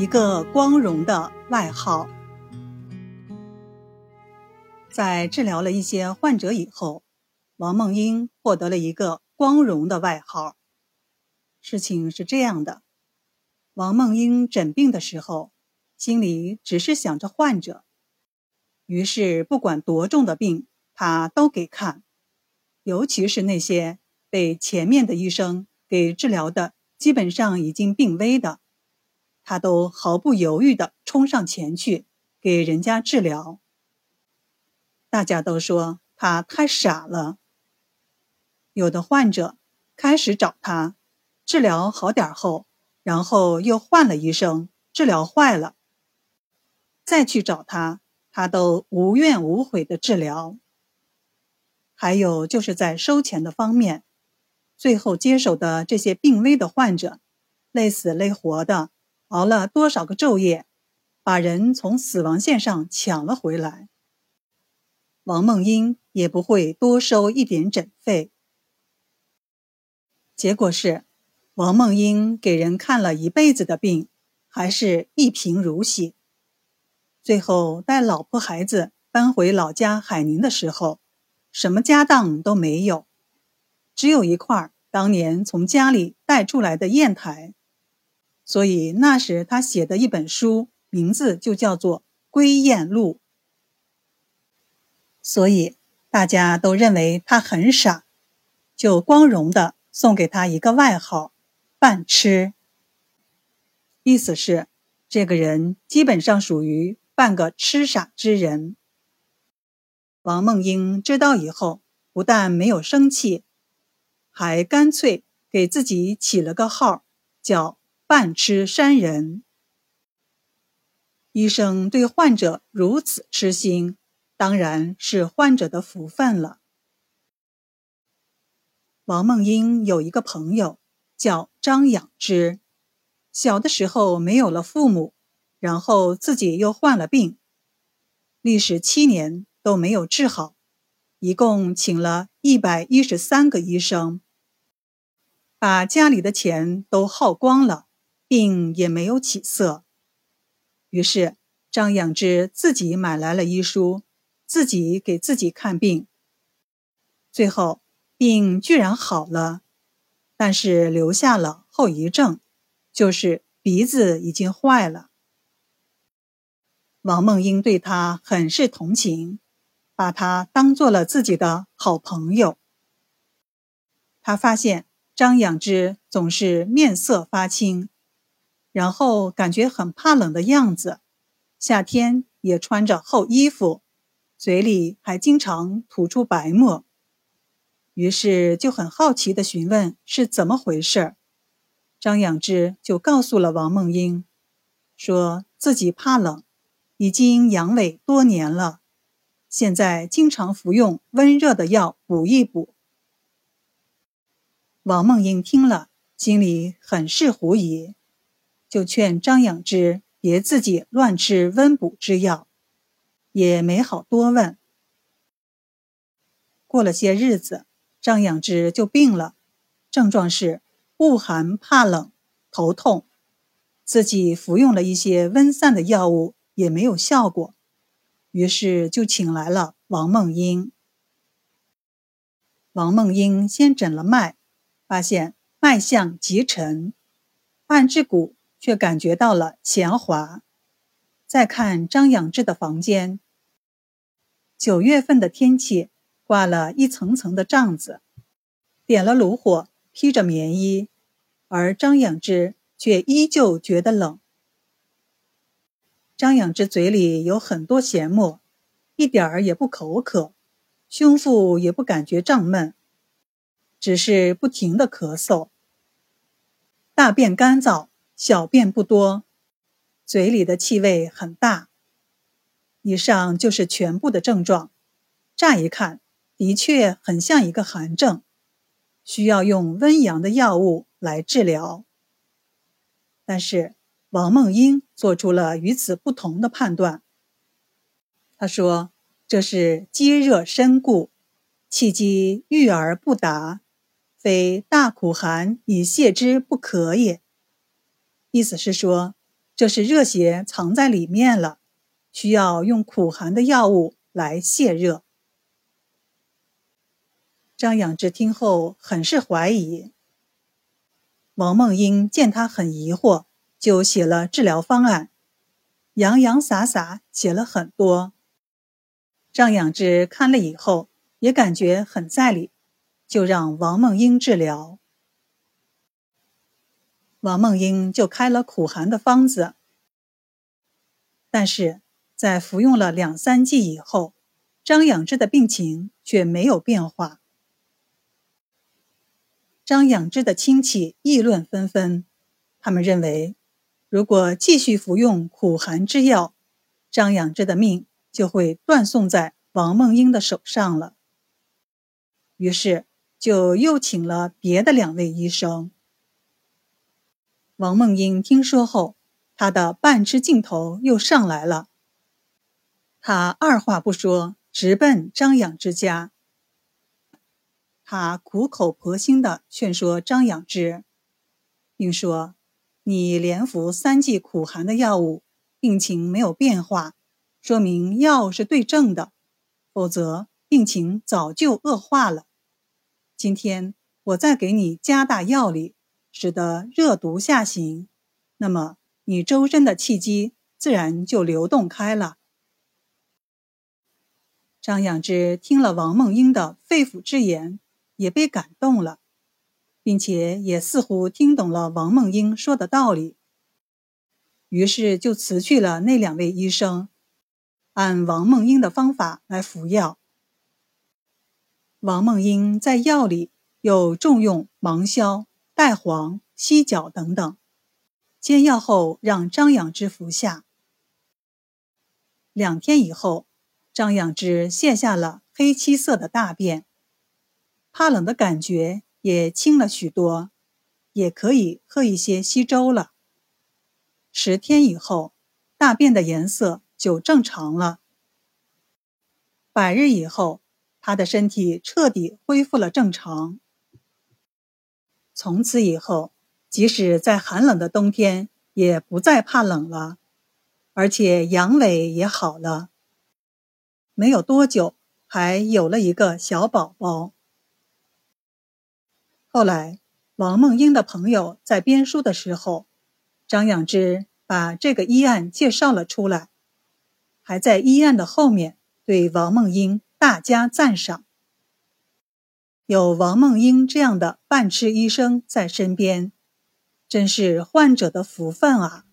一个光荣的外号。在治疗了一些患者以后，王梦英获得了一个光荣的外号。事情是这样的：王梦英诊病的时候，心里只是想着患者，于是不管多重的病，他都给看，尤其是那些被前面的医生给治疗的基本上已经病危的。他都毫不犹豫地冲上前去给人家治疗。大家都说他太傻了。有的患者开始找他治疗好点后，然后又换了医生治疗坏了，再去找他，他都无怨无悔的治疗。还有就是在收钱的方面，最后接手的这些病危的患者，累死累活的。熬了多少个昼夜，把人从死亡线上抢了回来。王梦英也不会多收一点诊费。结果是，王梦英给人看了一辈子的病，还是一贫如洗。最后带老婆孩子搬回老家海宁的时候，什么家当都没有，只有一块当年从家里带出来的砚台。所以那时他写的一本书，名字就叫做《归雁录》。所以大家都认为他很傻，就光荣的送给他一个外号“半痴”，意思是这个人基本上属于半个痴傻之人。王梦英知道以后，不但没有生气，还干脆给自己起了个号，叫。半痴山人，医生对患者如此痴心，当然是患者的福分了。王梦英有一个朋友叫张养之，小的时候没有了父母，然后自己又患了病，历时七年都没有治好，一共请了一百一十三个医生，把家里的钱都耗光了。病也没有起色，于是张养之自己买来了医书，自己给自己看病。最后病居然好了，但是留下了后遗症，就是鼻子已经坏了。王梦英对他很是同情，把他当做了自己的好朋友。他发现张养之总是面色发青。然后感觉很怕冷的样子，夏天也穿着厚衣服，嘴里还经常吐出白沫。于是就很好奇地询问是怎么回事。张养之就告诉了王梦英，说自己怕冷，已经阳痿多年了，现在经常服用温热的药补一补。王梦英听了，心里很是狐疑。就劝张养之别自己乱吃温补之药，也没好多问。过了些日子，张养之就病了，症状是恶寒怕冷、头痛，自己服用了一些温散的药物也没有效果，于是就请来了王梦英。王梦英先诊了脉，发现脉象极沉，按之骨。却感觉到了前滑。再看张养志的房间，九月份的天气，挂了一层层的帐子，点了炉火，披着棉衣，而张养之却依旧觉得冷。张养之嘴里有很多咸沫，一点儿也不口渴，胸腹也不感觉胀闷，只是不停的咳嗽，大便干燥。小便不多，嘴里的气味很大。以上就是全部的症状。乍一看，的确很像一个寒症，需要用温阳的药物来治疗。但是王梦英做出了与此不同的判断。他说：“这是积热深固，气机郁而不达，非大苦寒以泻之不可也。”意思是说，这是热邪藏在里面了，需要用苦寒的药物来泄热。张养之听后很是怀疑。王梦英见他很疑惑，就写了治疗方案，洋洋洒洒写了很多。张养之看了以后也感觉很在理，就让王梦英治疗。王梦英就开了苦寒的方子，但是在服用了两三剂以后，张养之的病情却没有变化。张养之的亲戚议论纷纷，他们认为，如果继续服用苦寒之药，张养之的命就会断送在王梦英的手上了。于是，就又请了别的两位医生。王梦英听说后，他的半吃劲头又上来了。他二话不说，直奔张养之家。他苦口婆心地劝说张养之，并说：“你连服三剂苦寒的药物，病情没有变化，说明药是对症的，否则病情早就恶化了。今天我再给你加大药力。”使得热毒下行，那么你周身的气机自然就流动开了。张养之听了王梦英的肺腑之言，也被感动了，并且也似乎听懂了王梦英说的道理，于是就辞去了那两位医生，按王梦英的方法来服药。王梦英在药里又重用芒硝。代黄、犀角等等，煎药后让张养之服下。两天以后，张养之泻下了黑漆色的大便，怕冷的感觉也轻了许多，也可以喝一些稀粥了。十天以后，大便的颜色就正常了。百日以后，他的身体彻底恢复了正常。从此以后，即使在寒冷的冬天，也不再怕冷了，而且阳痿也好了。没有多久，还有了一个小宝宝。后来，王梦英的朋友在编书的时候，张养之把这个医案介绍了出来，还在医案的后面对王梦英大加赞赏。有王梦英这样的半痴医生在身边，真是患者的福分啊！